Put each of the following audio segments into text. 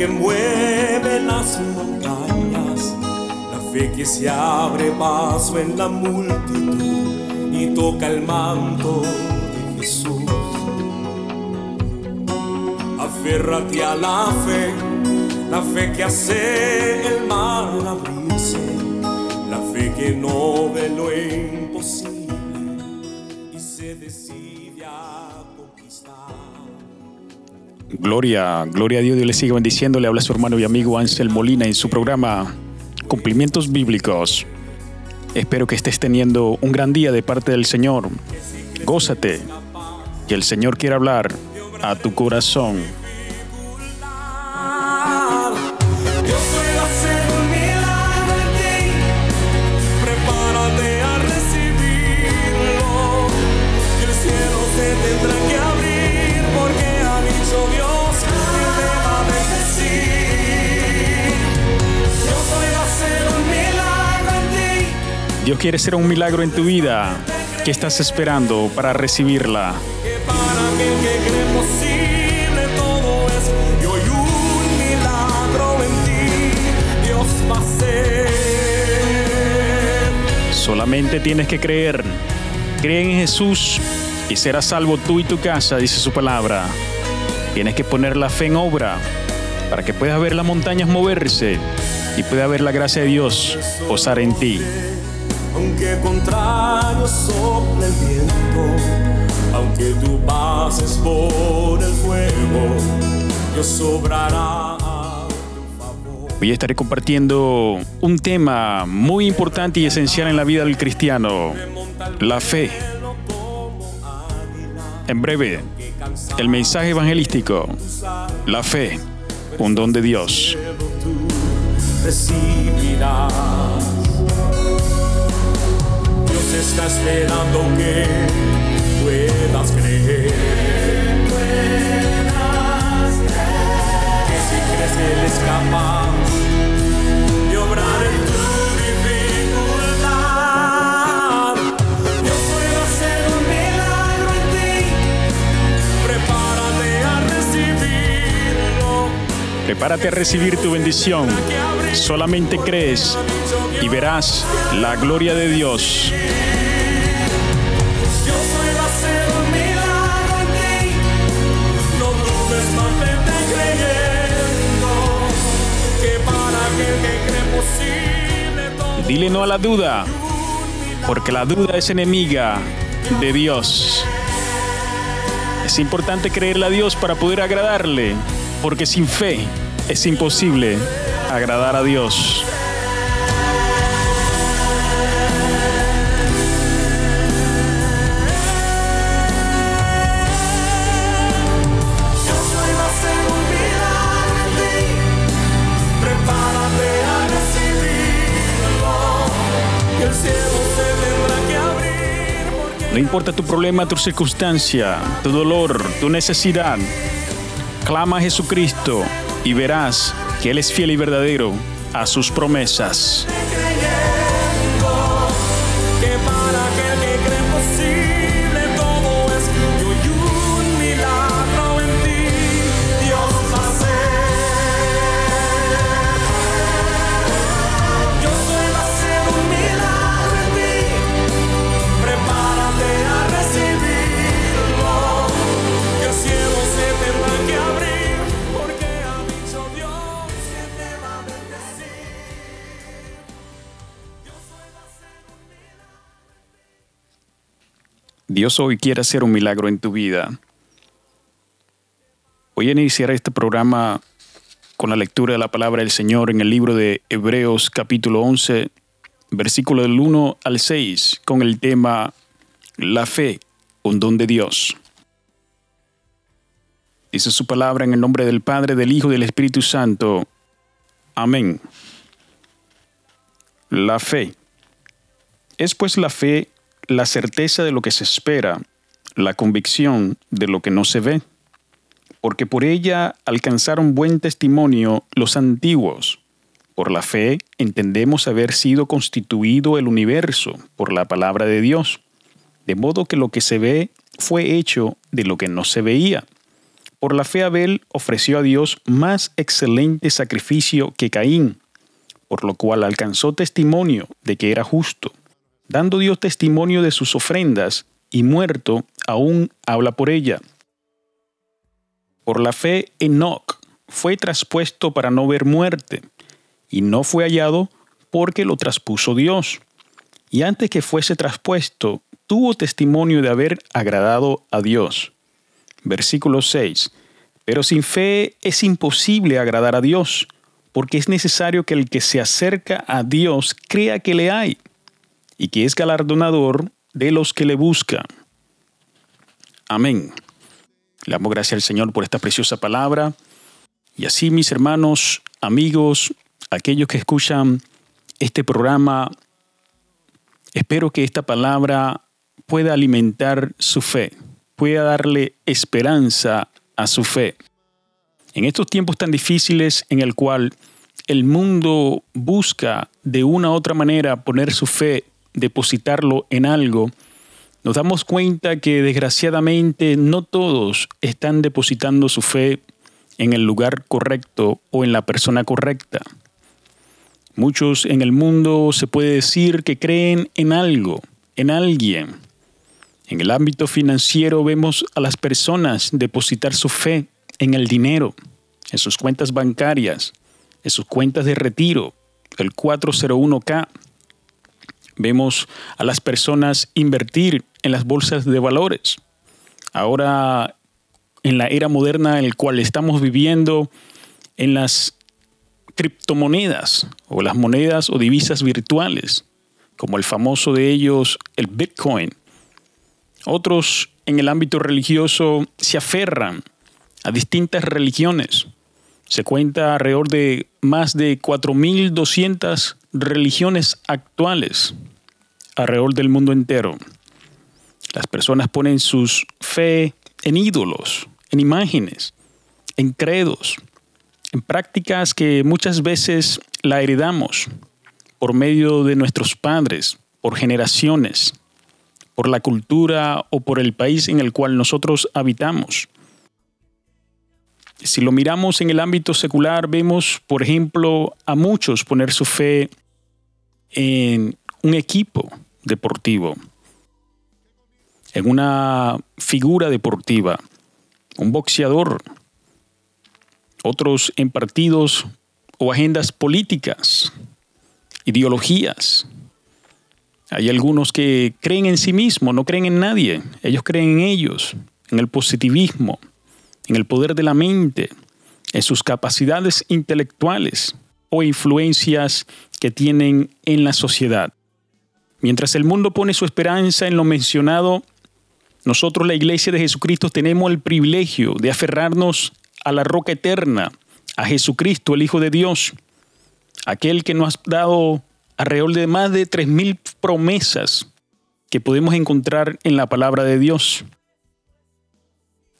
que mueve las montañas, la fe que se abre paso en la multitud y toca el manto de Jesús. Aférrate a la fe, la fe que hace el mar abrirse, la fe que no ve lo Gloria, gloria a Dios, Dios le sigue bendiciendo. Le habla su hermano y amigo Ansel Molina en su programa Cumplimientos Bíblicos. Espero que estés teniendo un gran día de parte del Señor. Gózate, que el Señor quiere hablar a tu corazón. Dios quiere hacer un milagro en tu vida. ¿Qué estás esperando para recibirla? Solamente tienes que creer. Cree en Jesús y serás salvo tú y tu casa, dice su palabra. Tienes que poner la fe en obra para que puedas ver las montañas moverse y pueda ver la gracia de Dios posar en ti. Aunque contrario sople el viento, aunque tú pases por el fuego, Dios obrará a tu favor. Hoy estaré compartiendo un tema muy importante y esencial en la vida del cristiano, la fe. En breve, el mensaje evangelístico, la fe, un don de Dios. Dios está esperando que puedas creer. Que si crees que Él es capaz de obrar en tu dificultad. Dios puede hacer un milagro en ti. Prepárate a recibirlo. Prepárate a recibir tu bendición. Solamente crees y verás la gloria de Dios. Dile no a la duda, porque la duda es enemiga de Dios. Es importante creerle a Dios para poder agradarle, porque sin fe es imposible agradar a. Dios No importa tu problema, tu circunstancia, tu dolor, tu necesidad, clama a Jesucristo y verás que Él es fiel y verdadero a sus promesas. Dios hoy quiere hacer un milagro en tu vida. Voy a iniciar este programa con la lectura de la palabra del Señor en el libro de Hebreos capítulo 11, versículo del 1 al 6, con el tema La fe, un don de Dios. Dice su palabra en el nombre del Padre, del Hijo y del Espíritu Santo. Amén. La fe. Es pues la fe la certeza de lo que se espera, la convicción de lo que no se ve, porque por ella alcanzaron buen testimonio los antiguos. Por la fe entendemos haber sido constituido el universo por la palabra de Dios, de modo que lo que se ve fue hecho de lo que no se veía. Por la fe Abel ofreció a Dios más excelente sacrificio que Caín, por lo cual alcanzó testimonio de que era justo, dando Dios testimonio de sus ofrendas, y muerto aún habla por ella. Por la fe Enoch fue traspuesto para no ver muerte, y no fue hallado porque lo traspuso Dios. Y antes que fuese traspuesto, tuvo testimonio de haber agradado a Dios. Versículo 6. Pero sin fe es imposible agradar a Dios, porque es necesario que el que se acerca a Dios crea que le hay y que es galardonador de los que le buscan. Amén. Le damos gracias al Señor por esta preciosa palabra. Y así, mis hermanos, amigos, aquellos que escuchan este programa, espero que esta palabra pueda alimentar su fe pueda darle esperanza a su fe. En estos tiempos tan difíciles en el cual el mundo busca de una u otra manera poner su fe, depositarlo en algo, nos damos cuenta que desgraciadamente no todos están depositando su fe en el lugar correcto o en la persona correcta. Muchos en el mundo se puede decir que creen en algo, en alguien, en el ámbito financiero vemos a las personas depositar su fe en el dinero, en sus cuentas bancarias, en sus cuentas de retiro, el 401k. Vemos a las personas invertir en las bolsas de valores. Ahora, en la era moderna en la cual estamos viviendo, en las criptomonedas o las monedas o divisas virtuales, como el famoso de ellos, el Bitcoin, otros en el ámbito religioso se aferran a distintas religiones. Se cuenta alrededor de más de 4.200 religiones actuales alrededor del mundo entero. Las personas ponen su fe en ídolos, en imágenes, en credos, en prácticas que muchas veces la heredamos por medio de nuestros padres, por generaciones por la cultura o por el país en el cual nosotros habitamos. Si lo miramos en el ámbito secular, vemos, por ejemplo, a muchos poner su fe en un equipo deportivo, en una figura deportiva, un boxeador, otros en partidos o agendas políticas, ideologías, hay algunos que creen en sí mismos, no creen en nadie. Ellos creen en ellos, en el positivismo, en el poder de la mente, en sus capacidades intelectuales o influencias que tienen en la sociedad. Mientras el mundo pone su esperanza en lo mencionado, nosotros la Iglesia de Jesucristo tenemos el privilegio de aferrarnos a la roca eterna, a Jesucristo, el Hijo de Dios, aquel que nos ha dado alrededor de más de 3.000 promesas que podemos encontrar en la palabra de Dios.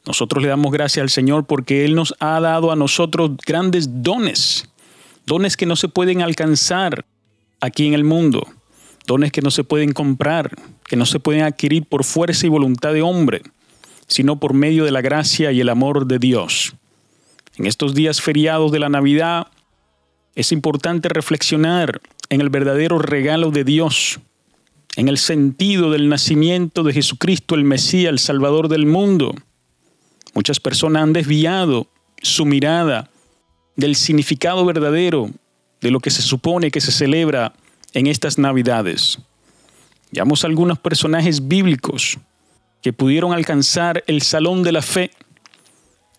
Nosotros le damos gracias al Señor porque Él nos ha dado a nosotros grandes dones, dones que no se pueden alcanzar aquí en el mundo, dones que no se pueden comprar, que no se pueden adquirir por fuerza y voluntad de hombre, sino por medio de la gracia y el amor de Dios. En estos días feriados de la Navidad es importante reflexionar en el verdadero regalo de Dios, en el sentido del nacimiento de Jesucristo, el Mesías, el Salvador del mundo. Muchas personas han desviado su mirada del significado verdadero de lo que se supone que se celebra en estas Navidades. Veamos algunos personajes bíblicos que pudieron alcanzar el salón de la fe,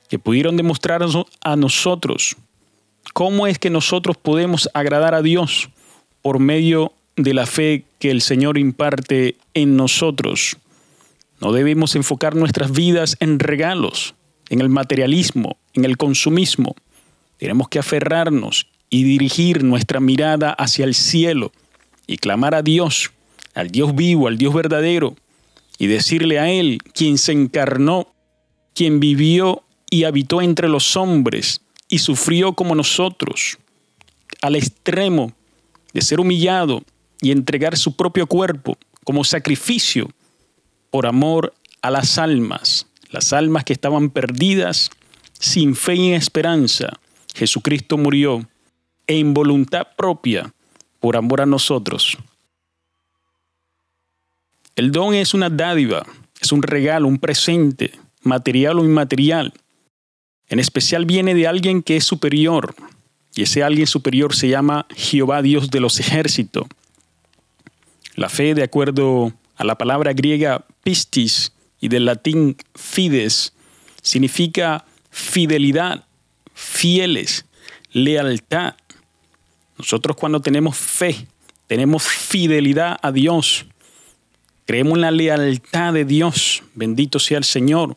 que pudieron demostrar a nosotros cómo es que nosotros podemos agradar a Dios por medio de la fe que el Señor imparte en nosotros. No debemos enfocar nuestras vidas en regalos, en el materialismo, en el consumismo. Tenemos que aferrarnos y dirigir nuestra mirada hacia el cielo y clamar a Dios, al Dios vivo, al Dios verdadero, y decirle a Él, quien se encarnó, quien vivió y habitó entre los hombres y sufrió como nosotros, al extremo de ser humillado y entregar su propio cuerpo como sacrificio por amor a las almas, las almas que estaban perdidas sin fe y esperanza, Jesucristo murió en voluntad propia por amor a nosotros. El don es una dádiva, es un regalo, un presente, material o inmaterial. En especial viene de alguien que es superior, y ese alguien superior se llama Jehová Dios de los ejércitos. La fe, de acuerdo a la palabra griega pistis y del latín fides, significa fidelidad, fieles, lealtad. Nosotros cuando tenemos fe, tenemos fidelidad a Dios. Creemos en la lealtad de Dios. Bendito sea el Señor.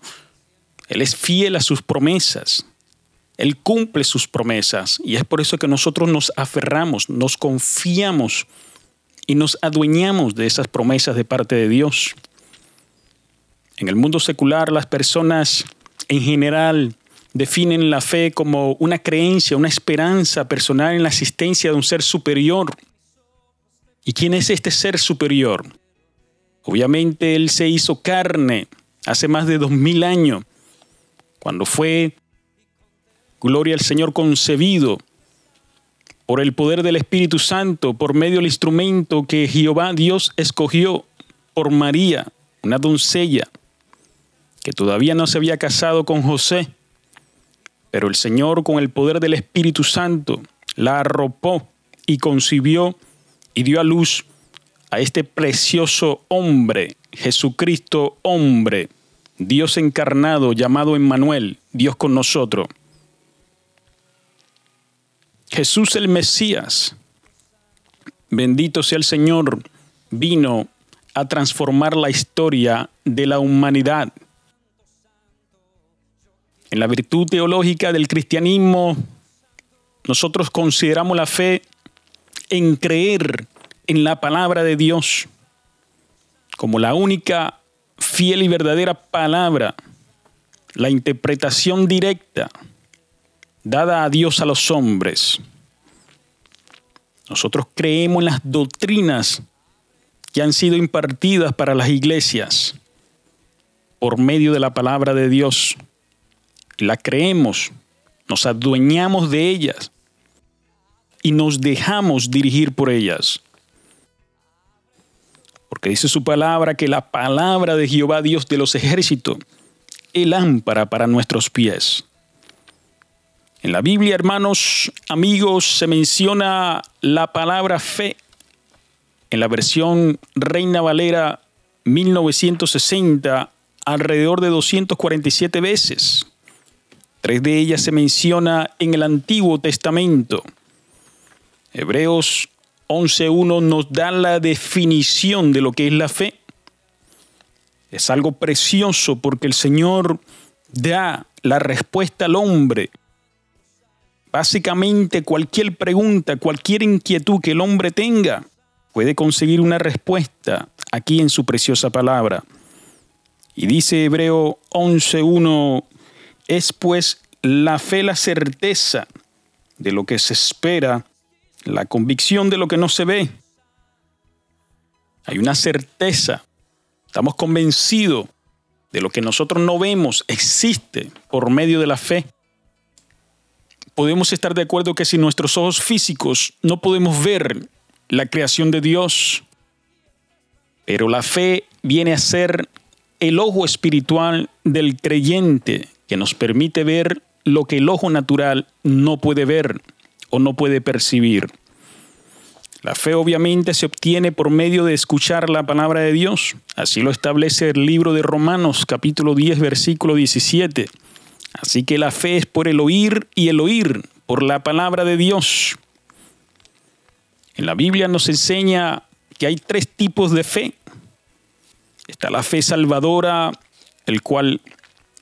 Él es fiel a sus promesas. Él cumple sus promesas. Y es por eso que nosotros nos aferramos, nos confiamos y nos adueñamos de esas promesas de parte de Dios. En el mundo secular las personas en general definen la fe como una creencia, una esperanza personal en la existencia de un ser superior. ¿Y quién es este ser superior? Obviamente Él se hizo carne hace más de dos mil años, cuando fue, gloria al Señor, concebido por el poder del Espíritu Santo, por medio del instrumento que Jehová Dios escogió por María, una doncella que todavía no se había casado con José, pero el Señor con el poder del Espíritu Santo la arropó y concibió y dio a luz a este precioso hombre, Jesucristo hombre, Dios encarnado llamado Emmanuel, Dios con nosotros. Jesús el Mesías, bendito sea el Señor, vino a transformar la historia de la humanidad. En la virtud teológica del cristianismo, nosotros consideramos la fe en creer en la palabra de Dios como la única fiel y verdadera palabra, la interpretación directa dada a Dios a los hombres. Nosotros creemos en las doctrinas que han sido impartidas para las iglesias por medio de la palabra de Dios. La creemos, nos adueñamos de ellas y nos dejamos dirigir por ellas. Porque dice su palabra que la palabra de Jehová Dios de los ejércitos es lámpara para nuestros pies en la Biblia, hermanos, amigos, se menciona la palabra fe en la versión Reina Valera 1960 alrededor de 247 veces. Tres de ellas se menciona en el Antiguo Testamento. Hebreos 11.1 nos da la definición de lo que es la fe. Es algo precioso porque el Señor da la respuesta al hombre Básicamente cualquier pregunta, cualquier inquietud que el hombre tenga, puede conseguir una respuesta aquí en su preciosa palabra. Y dice Hebreo 11.1, es pues la fe la certeza de lo que se espera, la convicción de lo que no se ve. Hay una certeza, estamos convencidos de lo que nosotros no vemos, existe por medio de la fe podemos estar de acuerdo que sin nuestros ojos físicos no podemos ver la creación de Dios, pero la fe viene a ser el ojo espiritual del creyente que nos permite ver lo que el ojo natural no puede ver o no puede percibir. La fe obviamente se obtiene por medio de escuchar la palabra de Dios. Así lo establece el libro de Romanos capítulo 10 versículo 17. Así que la fe es por el oír y el oír por la palabra de Dios. En la Biblia nos enseña que hay tres tipos de fe. Está la fe salvadora, el cual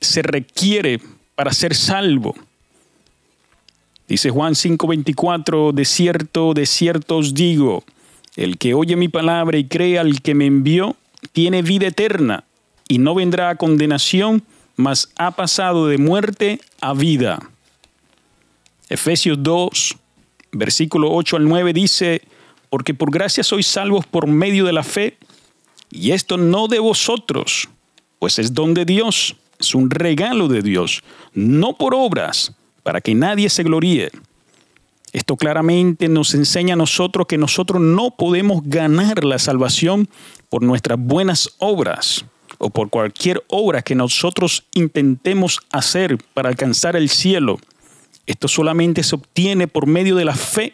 se requiere para ser salvo. Dice Juan 5:24, de cierto, de cierto os digo, el que oye mi palabra y cree al que me envió, tiene vida eterna y no vendrá a condenación, mas ha pasado de muerte a vida. Efesios 2, versículo 8 al 9 dice, porque por gracia sois salvos por medio de la fe, y esto no de vosotros, pues es don de Dios, es un regalo de Dios, no por obras, para que nadie se gloríe. Esto claramente nos enseña a nosotros que nosotros no podemos ganar la salvación por nuestras buenas obras o por cualquier obra que nosotros intentemos hacer para alcanzar el cielo. Esto solamente se obtiene por medio de la fe,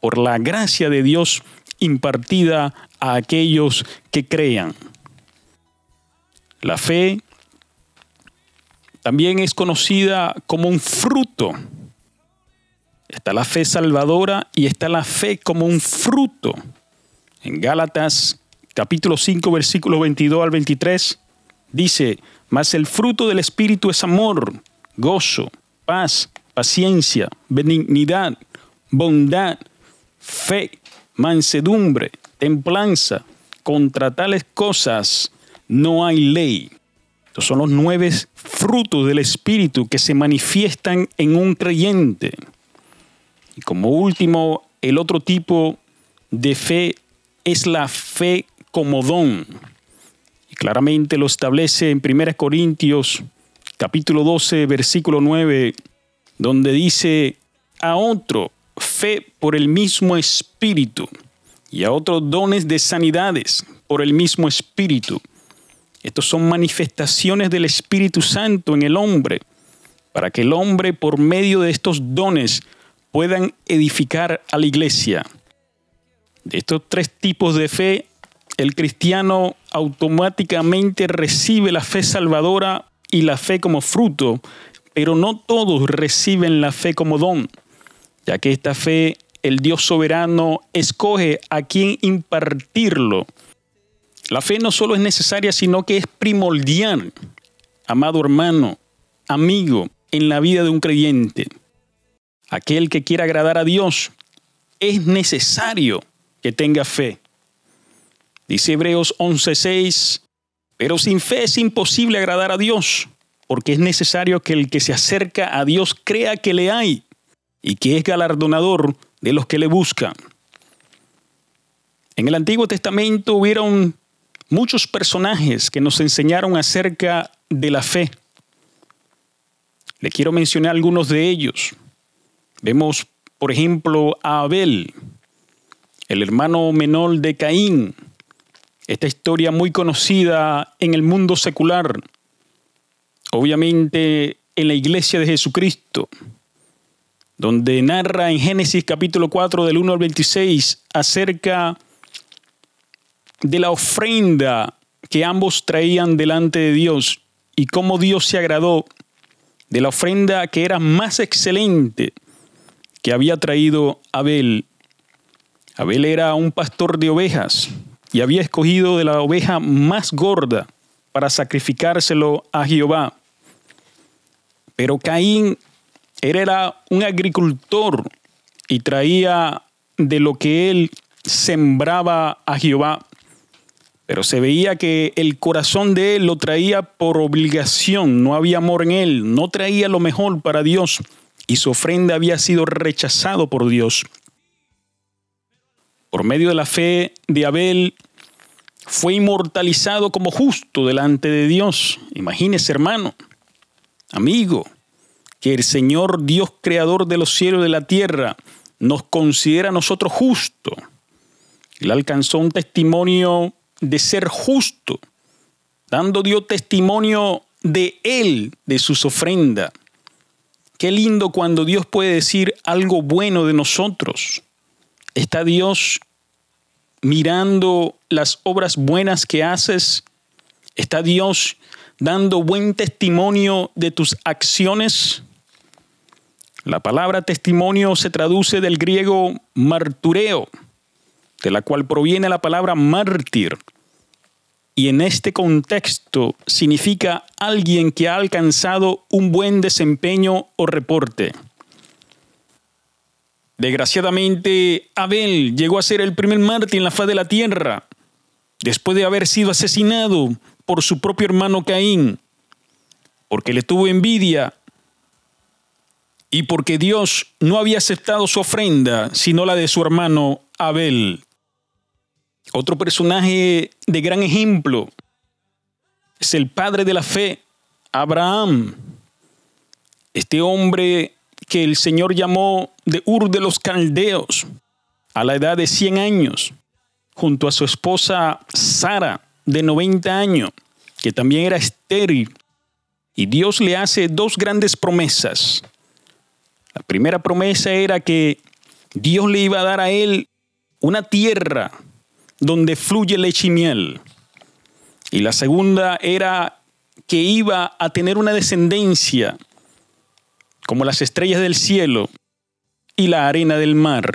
por la gracia de Dios impartida a aquellos que crean. La fe también es conocida como un fruto. Está la fe salvadora y está la fe como un fruto. En Gálatas capítulo 5 versículo 22 al 23 dice, mas el fruto del Espíritu es amor, gozo, paz, paciencia, benignidad, bondad, fe, mansedumbre, templanza. Contra tales cosas no hay ley. Estos son los nueve frutos del Espíritu que se manifiestan en un creyente. Y como último, el otro tipo de fe es la fe como don. Y claramente lo establece en 1 Corintios capítulo 12, versículo 9, donde dice, a otro fe por el mismo espíritu y a otros dones de sanidades por el mismo espíritu estos son manifestaciones del Espíritu Santo en el hombre, para que el hombre por medio de estos dones puedan edificar a la iglesia. De estos tres tipos de fe, el cristiano automáticamente recibe la fe salvadora y la fe como fruto, pero no todos reciben la fe como don, ya que esta fe el Dios soberano escoge a quien impartirlo la fe no solo es necesaria, sino que es primordial, amado hermano, amigo, en la vida de un creyente. Aquel que quiera agradar a Dios, es necesario que tenga fe. Dice Hebreos 11:6, pero sin fe es imposible agradar a Dios, porque es necesario que el que se acerca a Dios crea que le hay y que es galardonador de los que le buscan. En el Antiguo Testamento hubieron muchos personajes que nos enseñaron acerca de la fe. Le quiero mencionar algunos de ellos. Vemos, por ejemplo, a Abel, el hermano menor de Caín. Esta historia muy conocida en el mundo secular, obviamente en la iglesia de Jesucristo, donde narra en Génesis capítulo 4 del 1 al 26 acerca de la ofrenda que ambos traían delante de Dios y cómo Dios se agradó de la ofrenda que era más excelente que había traído Abel. Abel era un pastor de ovejas y había escogido de la oveja más gorda para sacrificárselo a Jehová. Pero Caín era un agricultor y traía de lo que él sembraba a Jehová pero se veía que el corazón de él lo traía por obligación, no había amor en él, no traía lo mejor para Dios y su ofrenda había sido rechazado por Dios. Por medio de la fe de Abel fue inmortalizado como justo delante de Dios. Imagínese, hermano, amigo, que el Señor Dios creador de los cielos y de la tierra nos considera a nosotros justo. Él alcanzó un testimonio de ser justo, dando Dios testimonio de Él, de sus ofrendas. Qué lindo cuando Dios puede decir algo bueno de nosotros. Está Dios mirando las obras buenas que haces. Está Dios dando buen testimonio de tus acciones. La palabra testimonio se traduce del griego martureo, de la cual proviene la palabra mártir, y en este contexto significa alguien que ha alcanzado un buen desempeño o reporte. Desgraciadamente, Abel llegó a ser el primer mártir en la faz de la tierra, después de haber sido asesinado por su propio hermano Caín, porque le tuvo envidia y porque Dios no había aceptado su ofrenda, sino la de su hermano Abel. Otro personaje de gran ejemplo es el padre de la fe, Abraham, este hombre que el Señor llamó de Ur de los Caldeos a la edad de 100 años, junto a su esposa Sara de 90 años, que también era estéril. Y Dios le hace dos grandes promesas. La primera promesa era que Dios le iba a dar a él una tierra donde fluye leche y miel. Y la segunda era que iba a tener una descendencia como las estrellas del cielo y la arena del mar.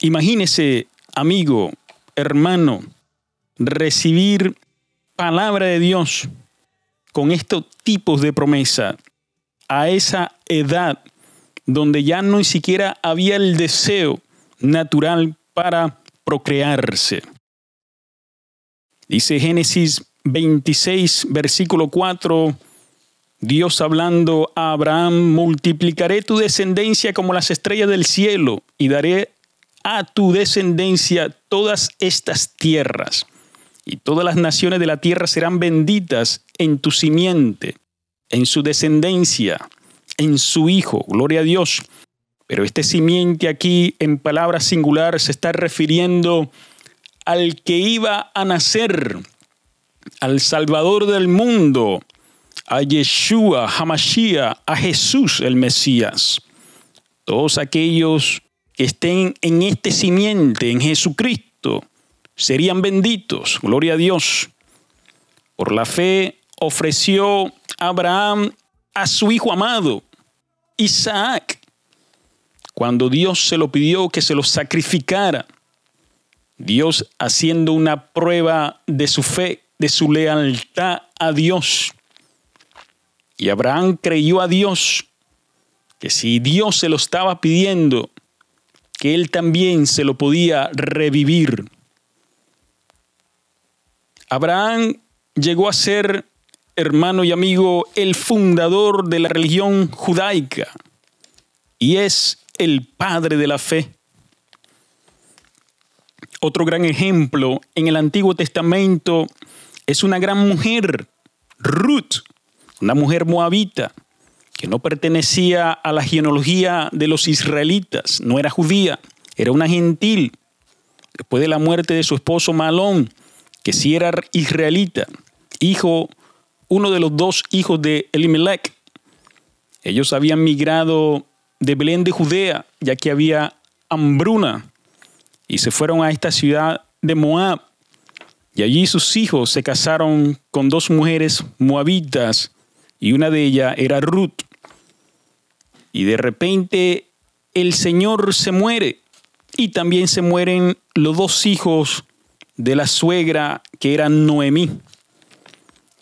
Imagínese, amigo, hermano, recibir palabra de Dios con estos tipos de promesa a esa edad donde ya no ni siquiera había el deseo natural para procrearse. Dice Génesis 26, versículo 4, Dios hablando a Abraham, multiplicaré tu descendencia como las estrellas del cielo y daré a tu descendencia todas estas tierras, y todas las naciones de la tierra serán benditas en tu simiente, en su descendencia, en su Hijo. Gloria a Dios. Pero este simiente aquí en palabra singular se está refiriendo al que iba a nacer, al Salvador del mundo, a Yeshua, Hamashiach, a Jesús el Mesías. Todos aquellos que estén en este simiente, en Jesucristo, serían benditos. Gloria a Dios. Por la fe ofreció Abraham a su hijo amado, Isaac, cuando Dios se lo pidió que se lo sacrificara. Dios haciendo una prueba de su fe, de su lealtad a Dios. Y Abraham creyó a Dios que si Dios se lo estaba pidiendo, que él también se lo podía revivir. Abraham llegó a ser, hermano y amigo, el fundador de la religión judaica y es el padre de la fe. Otro gran ejemplo en el Antiguo Testamento es una gran mujer, Ruth, una mujer moabita, que no pertenecía a la genealogía de los israelitas, no era judía, era una gentil. Después de la muerte de su esposo Malón, que sí era israelita, hijo, uno de los dos hijos de Elimelech. Ellos habían migrado de Belén de Judea, ya que había hambruna, y se fueron a esta ciudad de Moab. Y allí sus hijos se casaron con dos mujeres moabitas, y una de ellas era Ruth. Y de repente el Señor se muere y también se mueren los dos hijos de la suegra que era Noemí.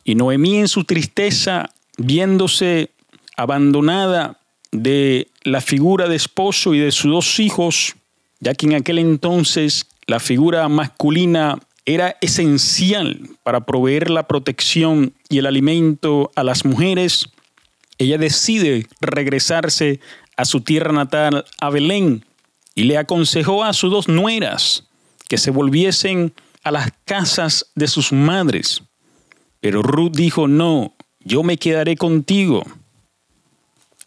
Y Noemí en su tristeza, viéndose abandonada de la figura de esposo y de sus dos hijos, ya que en aquel entonces la figura masculina era esencial para proveer la protección y el alimento a las mujeres, ella decide regresarse a su tierra natal, a Belén, y le aconsejó a sus dos nueras que se volviesen a las casas de sus madres. Pero Ruth dijo, no, yo me quedaré contigo.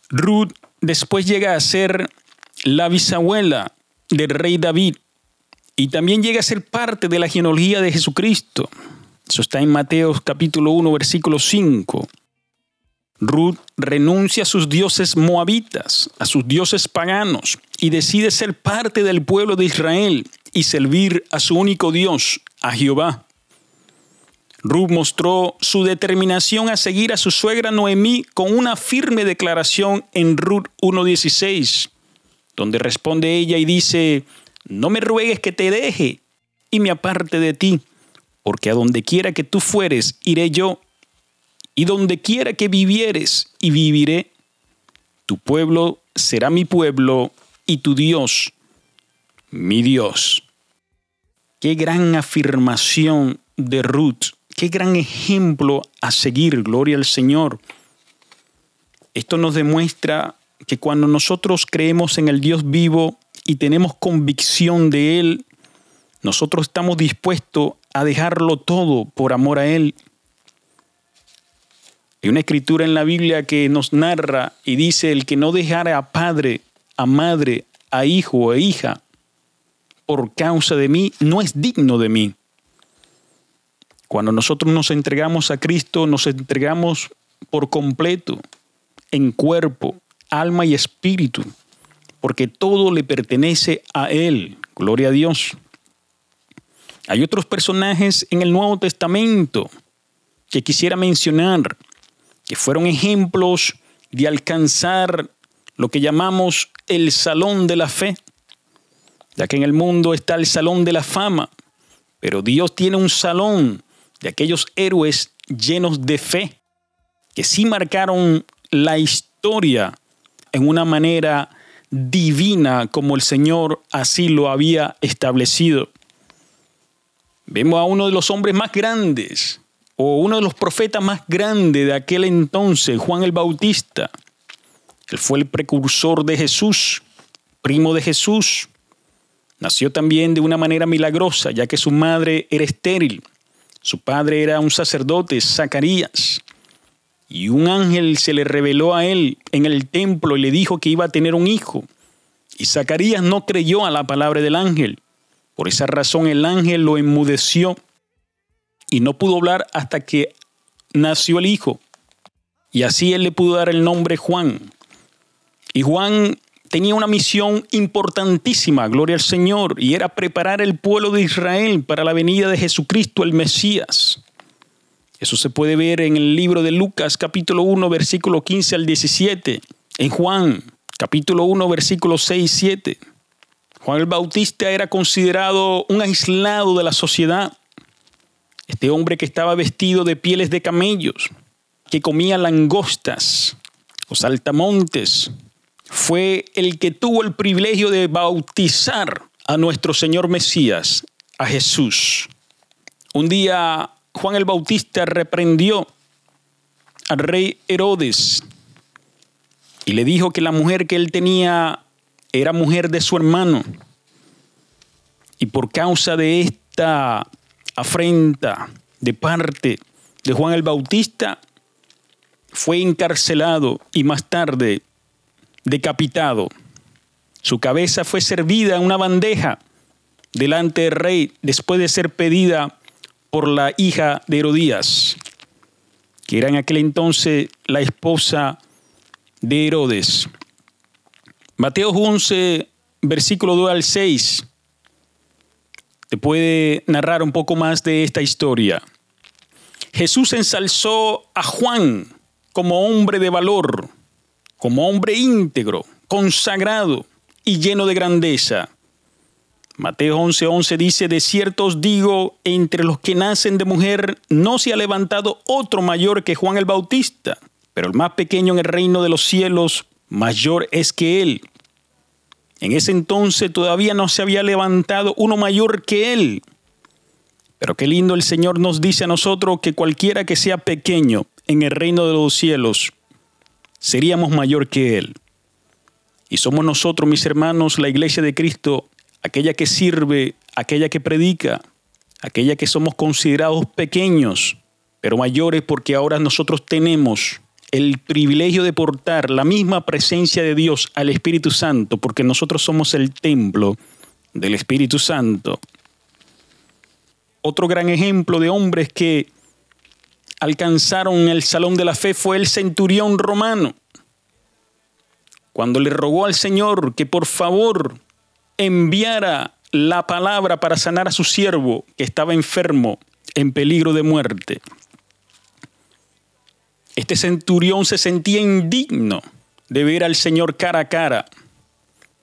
Ruth después llega a ser la bisabuela del rey David y también llega a ser parte de la genealogía de Jesucristo. Eso está en Mateo capítulo 1, versículo 5. Ruth renuncia a sus dioses moabitas, a sus dioses paganos, y decide ser parte del pueblo de Israel y servir a su único Dios, a Jehová. Ruth mostró su determinación a seguir a su suegra Noemí con una firme declaración en Ruth 1.16, donde responde ella y dice, no me ruegues que te deje y me aparte de ti, porque a donde quiera que tú fueres, iré yo y donde quiera que vivieres y viviré, tu pueblo será mi pueblo y tu Dios mi Dios. Qué gran afirmación de Ruth, qué gran ejemplo a seguir, gloria al Señor. Esto nos demuestra que cuando nosotros creemos en el Dios vivo y tenemos convicción de Él, nosotros estamos dispuestos a dejarlo todo por amor a Él Hay una escritura en la Biblia que nos narra y dice, el que no dejara a padre, a madre, a hijo o a hija por causa de mí, no es digno de mí. Cuando nosotros nos entregamos a Cristo, nos entregamos por completo, en cuerpo, alma y espíritu, porque todo le pertenece a Él. Gloria a Dios. Hay otros personajes en el Nuevo Testamento que quisiera mencionar, que fueron ejemplos de alcanzar lo que llamamos el salón de la fe, ya que en el mundo está el salón de la fama, pero Dios tiene un salón de aquellos héroes llenos de fe, que sí marcaron la historia en una manera divina como el Señor así lo había establecido. Vemos a uno de los hombres más grandes, o uno de los profetas más grandes de aquel entonces, Juan el Bautista. Él fue el precursor de Jesús, primo de Jesús. Nació también de una manera milagrosa, ya que su madre era estéril. Su padre era un sacerdote, Zacarías. Y un ángel se le reveló a él en el templo y le dijo que iba a tener un hijo. Y Zacarías no creyó a la palabra del ángel. Por esa razón el ángel lo enmudeció y no pudo hablar hasta que nació el hijo. Y así él le pudo dar el nombre Juan. Y Juan tenía una misión importantísima, gloria al Señor, y era preparar el pueblo de Israel para la venida de Jesucristo el Mesías. Eso se puede ver en el libro de Lucas capítulo 1 versículo 15 al 17, en Juan capítulo 1 versículo 6 y 7. Juan el Bautista era considerado un aislado de la sociedad. Este hombre que estaba vestido de pieles de camellos, que comía langostas o saltamontes, fue el que tuvo el privilegio de bautizar a nuestro Señor Mesías, a Jesús. Un día Juan el Bautista reprendió al rey Herodes y le dijo que la mujer que él tenía era mujer de su hermano. Y por causa de esta afrenta de parte de Juan el Bautista, fue encarcelado y más tarde decapitado. Su cabeza fue servida en una bandeja delante del rey después de ser pedida por la hija de Herodías, que era en aquel entonces la esposa de Herodes. Mateo 11, versículo 2 al 6, te puede narrar un poco más de esta historia. Jesús ensalzó a Juan como hombre de valor, como hombre íntegro, consagrado y lleno de grandeza. Mateo 11:11 11 dice, de cierto os digo, entre los que nacen de mujer no se ha levantado otro mayor que Juan el Bautista, pero el más pequeño en el reino de los cielos mayor es que él. En ese entonces todavía no se había levantado uno mayor que él. Pero qué lindo el Señor nos dice a nosotros que cualquiera que sea pequeño en el reino de los cielos, seríamos mayor que él. Y somos nosotros, mis hermanos, la iglesia de Cristo, aquella que sirve, aquella que predica, aquella que somos considerados pequeños, pero mayores porque ahora nosotros tenemos el privilegio de portar la misma presencia de Dios al Espíritu Santo, porque nosotros somos el templo del Espíritu Santo. Otro gran ejemplo de hombres que alcanzaron el salón de la fe fue el centurión romano, cuando le rogó al Señor que por favor enviara la palabra para sanar a su siervo que estaba enfermo, en peligro de muerte. Este centurión se sentía indigno de ver al Señor cara a cara.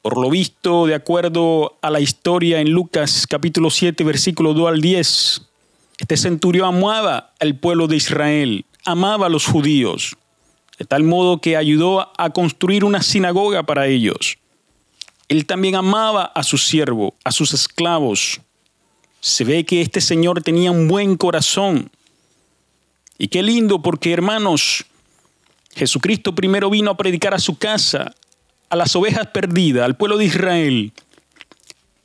Por lo visto, de acuerdo a la historia en Lucas capítulo 7, versículo 2 al 10, este centurión amaba al pueblo de Israel, amaba a los judíos, de tal modo que ayudó a construir una sinagoga para ellos. Él también amaba a su siervo, a sus esclavos. Se ve que este señor tenía un buen corazón y qué lindo porque, hermanos, Jesucristo primero vino a predicar a su casa, a las ovejas perdidas, al pueblo de Israel.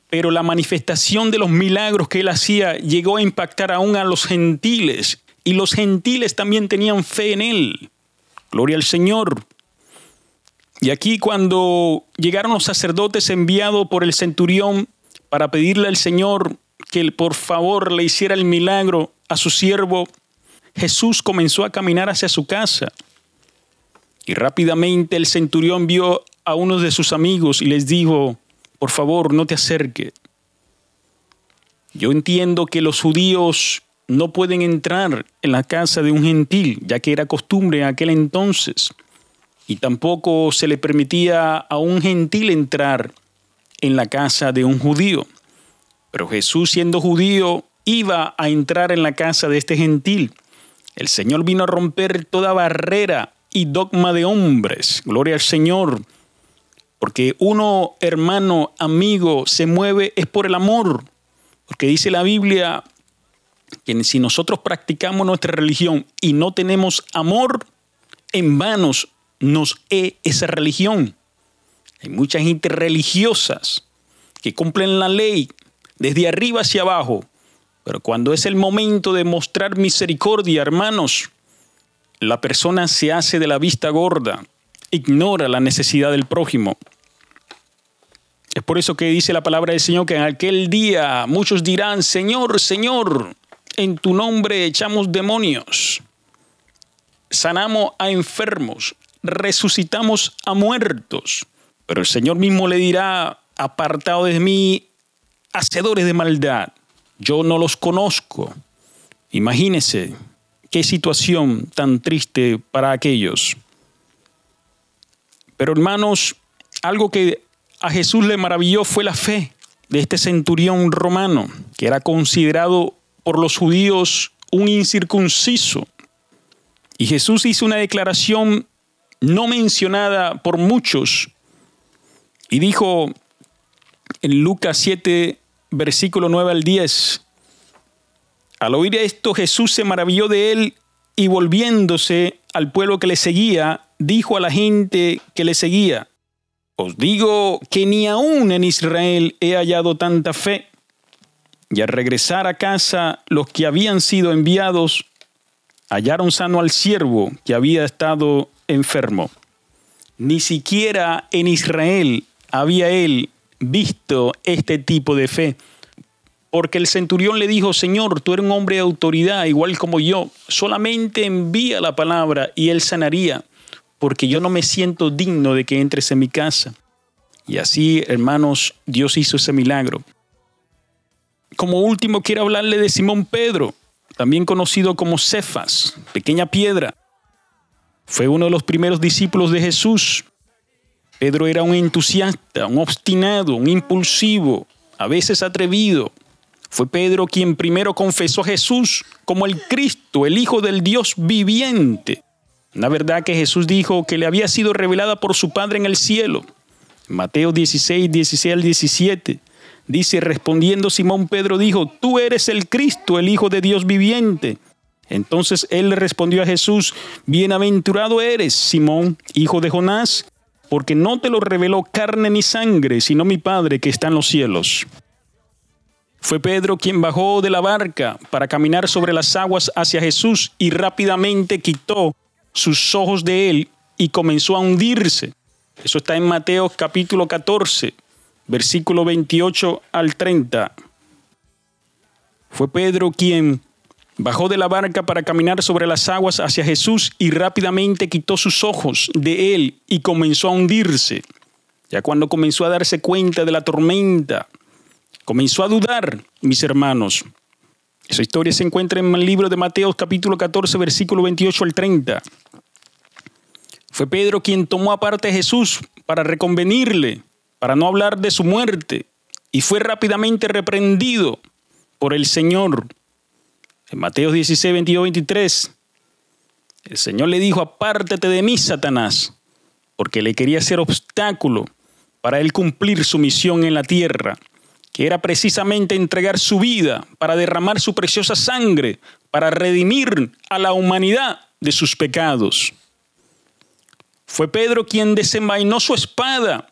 Pero la manifestación de los milagros que él hacía llegó a impactar aún a los gentiles y los gentiles también tenían fe en él. Gloria al Señor. Y aquí cuando llegaron los sacerdotes enviados por el centurión para pedirle al Señor que por favor le hiciera el milagro a su siervo, Jesús comenzó a caminar hacia su casa. Y rápidamente el centurión vio a uno de sus amigos y les dijo, por favor, no te acerque. Yo entiendo que los judíos no pueden entrar en la casa de un gentil, ya que era costumbre en aquel entonces, y tampoco se le permitía a un gentil entrar en la casa de un judío. Pero Jesús, siendo judío, iba a entrar en la casa de este gentil. El Señor vino a romper toda barrera y dogma de hombres. Gloria al Señor. Porque uno, hermano, amigo, se mueve es por el amor. Porque dice la Biblia que si nosotros practicamos nuestra religión y no tenemos amor, en vanos nos es esa religión. Hay muchas gente religiosas que cumplen la ley desde arriba hacia abajo, pero cuando es el momento de mostrar misericordia, hermanos, la persona se hace de la vista gorda, ignora la necesidad del prójimo. Es por eso que dice la palabra del Señor que en aquel día muchos dirán, Señor, Señor, en tu nombre echamos demonios, sanamos a enfermos, resucitamos a muertos. Pero el Señor mismo le dirá, apartado de mí, hacedores de maldad, yo no los conozco. Imagínese qué situación tan triste para aquellos. Pero hermanos, algo que a Jesús le maravilló fue la fe de este centurión romano, que era considerado por los judíos un incircunciso. Y Jesús hizo una declaración no mencionada por muchos y dijo en Lucas 7, versículo 9 al 10, al oír esto Jesús se maravilló de él y volviéndose al pueblo que le seguía, dijo a la gente que le seguía, os digo que ni aún en Israel he hallado tanta fe. Y al regresar a casa, los que habían sido enviados hallaron sano al siervo que había estado enfermo. Ni siquiera en Israel había él visto este tipo de fe. Porque el centurión le dijo, Señor, tú eres un hombre de autoridad, igual como yo, solamente envía la palabra y él sanaría porque yo no me siento digno de que entres en mi casa. Y así, hermanos, Dios hizo ese milagro. Como último, quiero hablarle de Simón Pedro, también conocido como Cefas, pequeña piedra. Fue uno de los primeros discípulos de Jesús. Pedro era un entusiasta, un obstinado, un impulsivo, a veces atrevido. Fue Pedro quien primero confesó a Jesús como el Cristo, el Hijo del Dios viviente. Una verdad que Jesús dijo que le había sido revelada por su Padre en el cielo. Mateo 16, 16 al 17. Dice, respondiendo Simón Pedro dijo, tú eres el Cristo, el Hijo de Dios viviente. Entonces él le respondió a Jesús, bienaventurado eres, Simón, hijo de Jonás, porque no te lo reveló carne ni sangre, sino mi Padre que está en los cielos. Fue Pedro quien bajó de la barca para caminar sobre las aguas hacia Jesús y rápidamente quitó sus ojos de él y comenzó a hundirse. Eso está en Mateo capítulo 14, versículo 28 al 30. Fue Pedro quien bajó de la barca para caminar sobre las aguas hacia Jesús y rápidamente quitó sus ojos de él y comenzó a hundirse. Ya cuando comenzó a darse cuenta de la tormenta, comenzó a dudar, mis hermanos. Esa historia se encuentra en el libro de Mateo capítulo 14, versículo 28 al 30. Fue Pedro quien tomó aparte a Jesús para reconvenirle, para no hablar de su muerte, y fue rápidamente reprendido por el Señor. En Mateo 16, 22, 23, el Señor le dijo, apártate de mí, Satanás, porque le quería hacer obstáculo para él cumplir su misión en la tierra, que era precisamente entregar su vida para derramar su preciosa sangre, para redimir a la humanidad de sus pecados. Fue Pedro quien desenvainó su espada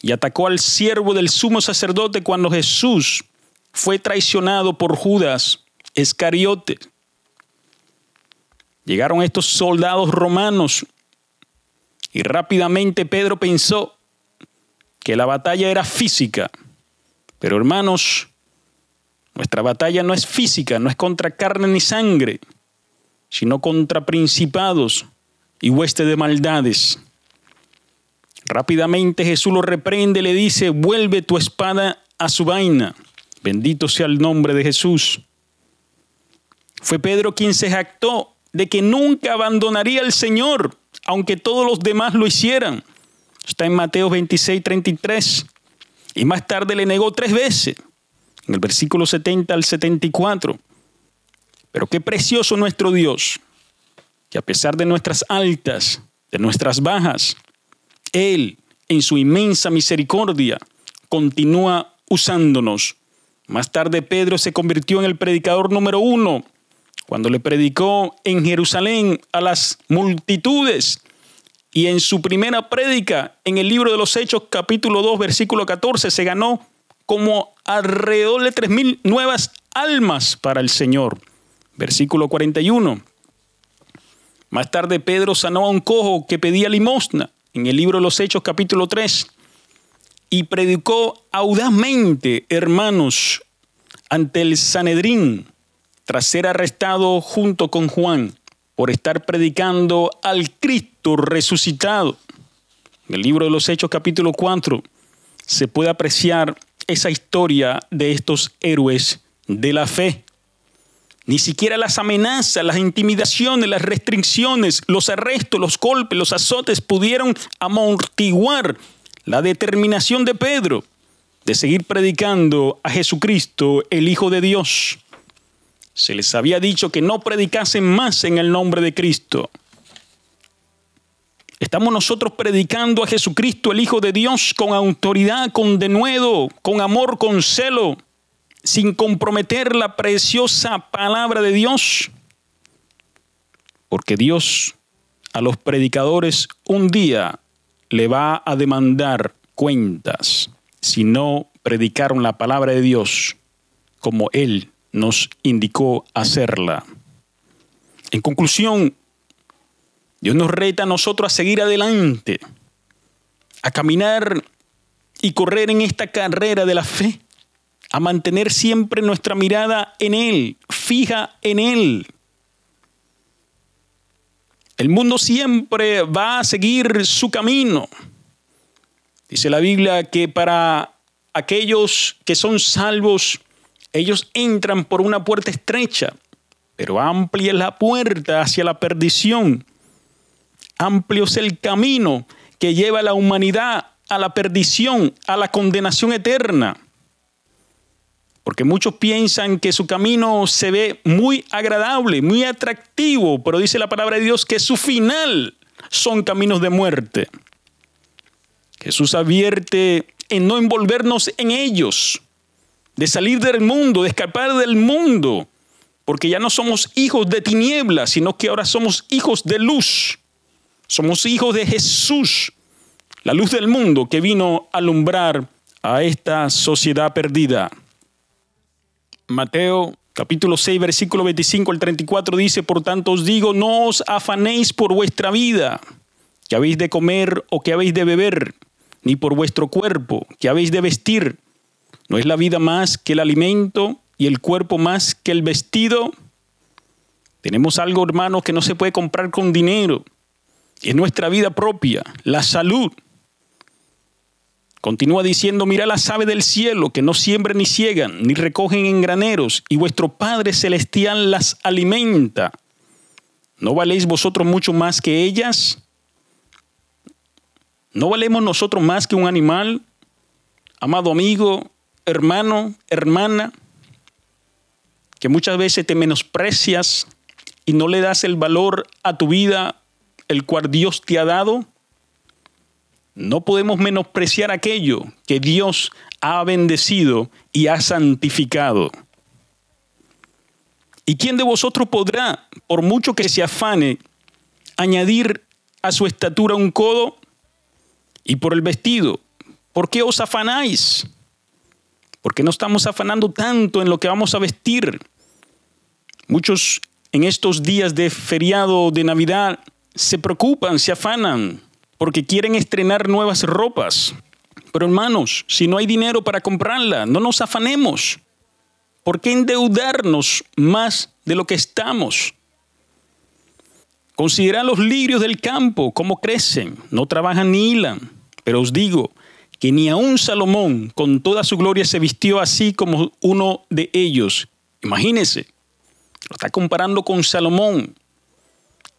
y atacó al siervo del sumo sacerdote cuando Jesús fue traicionado por Judas Escariote. Llegaron estos soldados romanos y rápidamente Pedro pensó que la batalla era física. Pero hermanos, nuestra batalla no es física, no es contra carne ni sangre, sino contra principados y huestes de maldades. Rápidamente Jesús lo reprende, le dice, vuelve tu espada a su vaina. Bendito sea el nombre de Jesús. Fue Pedro quien se jactó de que nunca abandonaría al Señor, aunque todos los demás lo hicieran. Está en Mateo 26, 33. Y más tarde le negó tres veces, en el versículo 70 al 74. Pero qué precioso nuestro Dios, que a pesar de nuestras altas, de nuestras bajas, Él, en su inmensa misericordia, continúa usándonos. Más tarde Pedro se convirtió en el predicador número uno cuando le predicó en Jerusalén a las multitudes. Y en su primera prédica, en el libro de los Hechos, capítulo 2, versículo 14, se ganó como alrededor de tres mil nuevas almas para el Señor. Versículo 41. Más tarde Pedro sanó a un cojo que pedía limosna en el libro de los Hechos capítulo 3 y predicó audazmente, hermanos, ante el Sanedrín tras ser arrestado junto con Juan por estar predicando al Cristo resucitado. En el libro de los Hechos capítulo 4 se puede apreciar esa historia de estos héroes de la fe. Ni siquiera las amenazas, las intimidaciones, las restricciones, los arrestos, los golpes, los azotes pudieron amortiguar la determinación de Pedro de seguir predicando a Jesucristo, el Hijo de Dios. Se les había dicho que no predicasen más en el nombre de Cristo. Estamos nosotros predicando a Jesucristo, el Hijo de Dios, con autoridad, con denuedo, con amor, con celo sin comprometer la preciosa palabra de Dios. Porque Dios a los predicadores un día le va a demandar cuentas si no predicaron la palabra de Dios como Él nos indicó hacerla. En conclusión, Dios nos reta a nosotros a seguir adelante, a caminar y correr en esta carrera de la fe a mantener siempre nuestra mirada en Él, fija en Él. El mundo siempre va a seguir su camino. Dice la Biblia que para aquellos que son salvos, ellos entran por una puerta estrecha, pero amplia es la puerta hacia la perdición. Amplio es el camino que lleva a la humanidad a la perdición, a la condenación eterna. Porque muchos piensan que su camino se ve muy agradable, muy atractivo, pero dice la palabra de Dios que su final son caminos de muerte. Jesús advierte en no envolvernos en ellos, de salir del mundo, de escapar del mundo, porque ya no somos hijos de tinieblas, sino que ahora somos hijos de luz. Somos hijos de Jesús, la luz del mundo que vino a alumbrar a esta sociedad perdida. Mateo capítulo 6, versículo 25 al 34 dice, por tanto os digo, no os afanéis por vuestra vida, que habéis de comer o que habéis de beber, ni por vuestro cuerpo, que habéis de vestir. ¿No es la vida más que el alimento y el cuerpo más que el vestido? Tenemos algo, hermano, que no se puede comprar con dinero. Es nuestra vida propia, la salud. Continúa diciendo, mira las aves del cielo, que no siembran ni ciegan, ni recogen en graneros, y vuestro Padre Celestial las alimenta. ¿No valéis vosotros mucho más que ellas? ¿No valemos nosotros más que un animal? Amado amigo, hermano, hermana, que muchas veces te menosprecias y no le das el valor a tu vida, el cual Dios te ha dado. No podemos menospreciar aquello que Dios ha bendecido y ha santificado. ¿Y quién de vosotros podrá, por mucho que se afane, añadir a su estatura un codo? Y por el vestido, ¿por qué os afanáis? Porque no estamos afanando tanto en lo que vamos a vestir. Muchos en estos días de feriado de Navidad se preocupan, se afanan, porque quieren estrenar nuevas ropas. Pero hermanos, si no hay dinero para comprarla, no nos afanemos. ¿Por qué endeudarnos más de lo que estamos? Considera los lirios del campo, cómo crecen, no trabajan ni hilan. Pero os digo que ni aun Salomón con toda su gloria se vistió así como uno de ellos. Imagínese, lo está comparando con Salomón,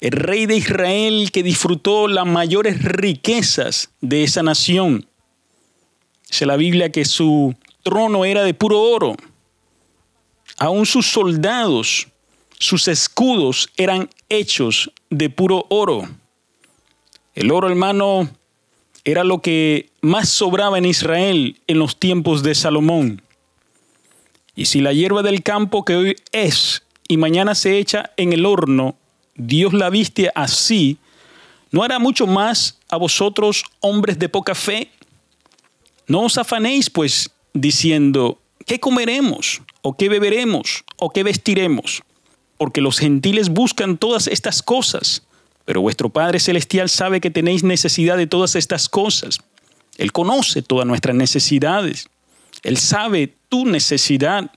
el rey de Israel que disfrutó las mayores riquezas de esa nación. Dice la Biblia que su trono era de puro oro. Aún sus soldados, sus escudos eran hechos de puro oro. El oro, hermano, era lo que más sobraba en Israel en los tiempos de Salomón. Y si la hierba del campo que hoy es y mañana se echa en el horno, Dios la viste así, ¿no hará mucho más a vosotros, hombres de poca fe? No os afanéis, pues, diciendo, ¿qué comeremos? ¿O qué beberemos? ¿O qué vestiremos? Porque los gentiles buscan todas estas cosas, pero vuestro Padre Celestial sabe que tenéis necesidad de todas estas cosas. Él conoce todas nuestras necesidades. Él sabe tu necesidad.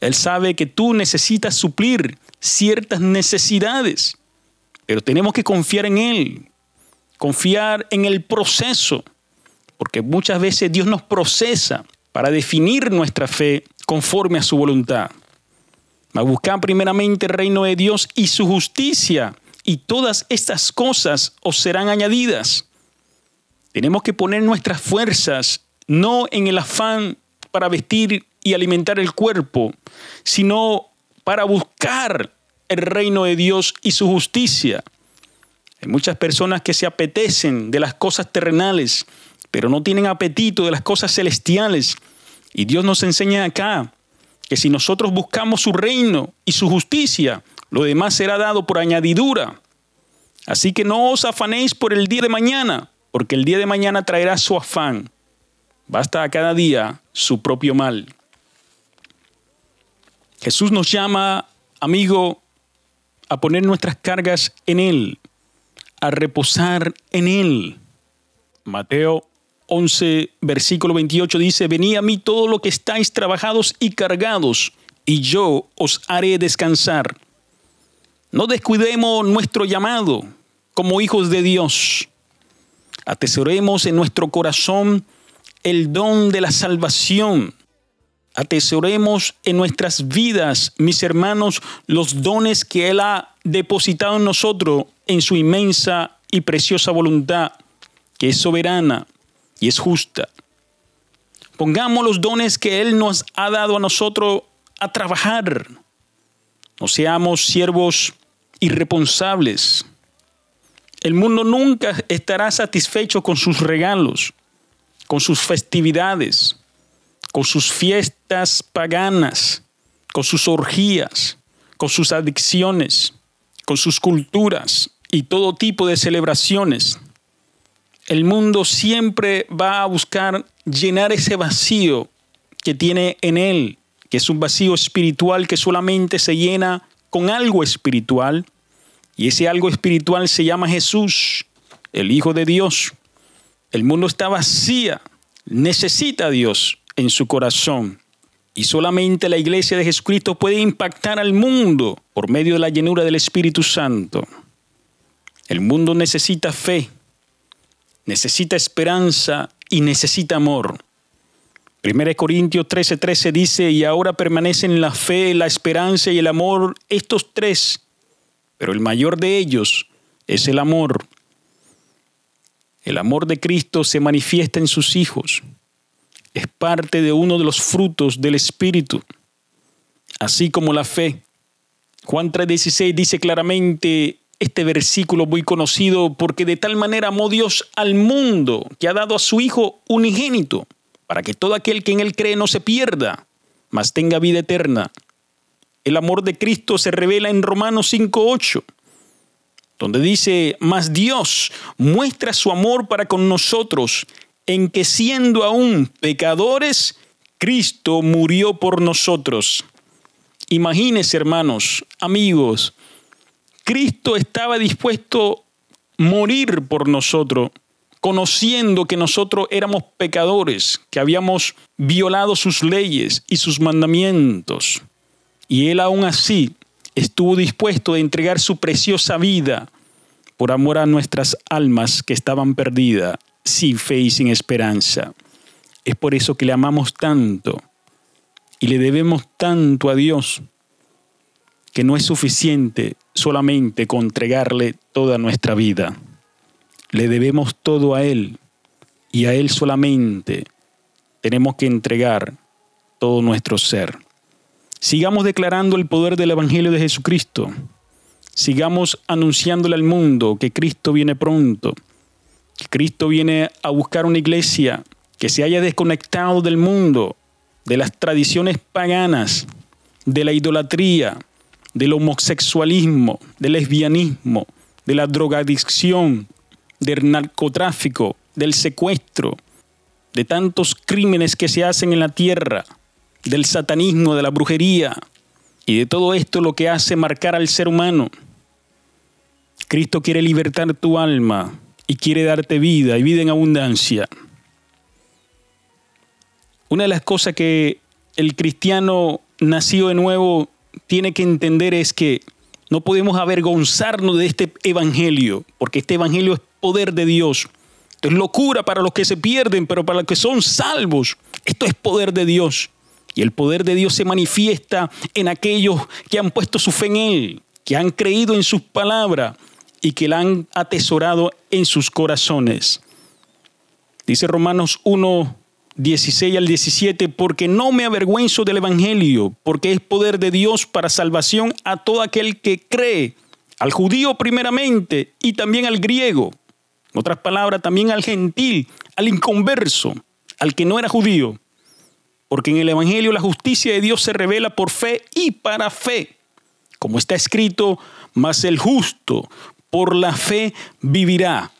Él sabe que tú necesitas suplir ciertas necesidades, pero tenemos que confiar en Él, confiar en el proceso porque muchas veces Dios nos procesa para definir nuestra fe conforme a su voluntad. A buscar primeramente el reino de Dios y su justicia, y todas estas cosas os serán añadidas. Tenemos que poner nuestras fuerzas no en el afán para vestir y alimentar el cuerpo, sino para buscar el reino de Dios y su justicia. Hay muchas personas que se apetecen de las cosas terrenales pero no tienen apetito de las cosas celestiales. Y Dios nos enseña acá que si nosotros buscamos su reino y su justicia, lo demás será dado por añadidura. Así que no os afanéis por el día de mañana, porque el día de mañana traerá su afán. Basta a cada día su propio mal. Jesús nos llama, amigo, a poner nuestras cargas en Él, a reposar en Él. Mateo 11, versículo 28 dice, venid a mí todo lo que estáis trabajados y cargados, y yo os haré descansar. No descuidemos nuestro llamado como hijos de Dios. Atesoremos en nuestro corazón el don de la salvación. Atesoremos en nuestras vidas, mis hermanos, los dones que Él ha depositado en nosotros en su inmensa y preciosa voluntad, que es soberana, y es justa. Pongamos los dones que Él nos ha dado a nosotros a trabajar. No seamos siervos irresponsables. El mundo nunca estará satisfecho con sus regalos, con sus festividades, con sus fiestas paganas, con sus orgías, con sus adicciones, con sus culturas y todo tipo de celebraciones el mundo siempre va a buscar llenar ese vacío que tiene en él, que es un vacío espiritual que solamente se llena con algo espiritual. Y ese algo espiritual se llama Jesús, el Hijo de Dios. El mundo está vacía, necesita a Dios en su corazón. Y solamente la iglesia de Jesucristo puede impactar al mundo por medio de la llenura del Espíritu Santo. El mundo necesita fe, necesita esperanza y necesita amor. 1 Corintios 13:13 13 dice, y ahora permanecen la fe, la esperanza y el amor, estos tres, pero el mayor de ellos es el amor. El amor de Cristo se manifiesta en sus hijos. Es parte de uno de los frutos del Espíritu, así como la fe. Juan 3:16 dice claramente, este versículo muy conocido porque de tal manera amó Dios al mundo que ha dado a su Hijo unigénito para que todo aquel que en él cree no se pierda, mas tenga vida eterna. El amor de Cristo se revela en Romanos 5.8, donde dice, mas Dios muestra su amor para con nosotros en que siendo aún pecadores, Cristo murió por nosotros. Imagínense, hermanos, amigos, Cristo estaba dispuesto a morir por nosotros, conociendo que nosotros éramos pecadores, que habíamos violado sus leyes y sus mandamientos. Y Él aún así estuvo dispuesto a entregar su preciosa vida por amor a nuestras almas que estaban perdidas, sin fe y sin esperanza. Es por eso que le amamos tanto y le debemos tanto a Dios que no es suficiente solamente con entregarle toda nuestra vida. Le debemos todo a Él y a Él solamente tenemos que entregar todo nuestro ser. Sigamos declarando el poder del Evangelio de Jesucristo. Sigamos anunciándole al mundo que Cristo viene pronto, que Cristo viene a buscar una iglesia que se haya desconectado del mundo, de las tradiciones paganas, de la idolatría, del homosexualismo, del lesbianismo, de la drogadicción, del narcotráfico, del secuestro, de tantos crímenes que se hacen en la tierra, del satanismo, de la brujería y de todo esto lo que hace marcar al ser humano. Cristo quiere libertar tu alma y quiere darte vida y vida en abundancia. Una de las cosas que el cristiano nacido de nuevo tiene que entender es que no podemos avergonzarnos de este evangelio, porque este evangelio es poder de Dios. es locura para los que se pierden, pero para los que son salvos, esto es poder de Dios. Y el poder de Dios se manifiesta en aquellos que han puesto su fe en Él, que han creído en sus palabras y que la han atesorado en sus corazones. Dice Romanos 1, 16 al 17, porque no me avergüenzo del Evangelio, porque es poder de Dios para salvación a todo aquel que cree, al judío primeramente y también al griego. Otras palabras, también al gentil, al inconverso, al que no era judío. Porque en el Evangelio la justicia de Dios se revela por fe y para fe. Como está escrito, mas el justo por la fe vivirá.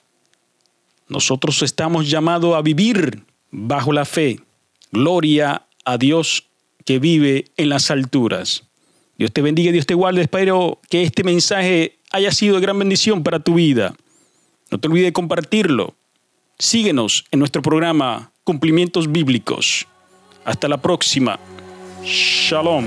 Nosotros estamos llamados a vivir bajo la fe. Gloria a Dios que vive en las alturas. Dios te bendiga, Dios te guarde. Espero que este mensaje haya sido de gran bendición para tu vida. No te olvides de compartirlo. Síguenos en nuestro programa Cumplimientos Bíblicos. Hasta la próxima. Shalom.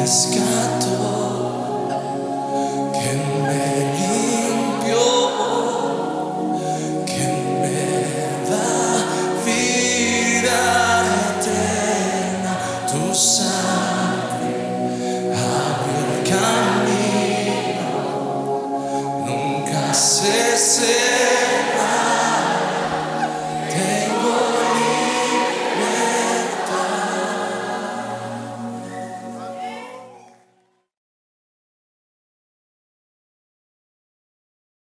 rescató.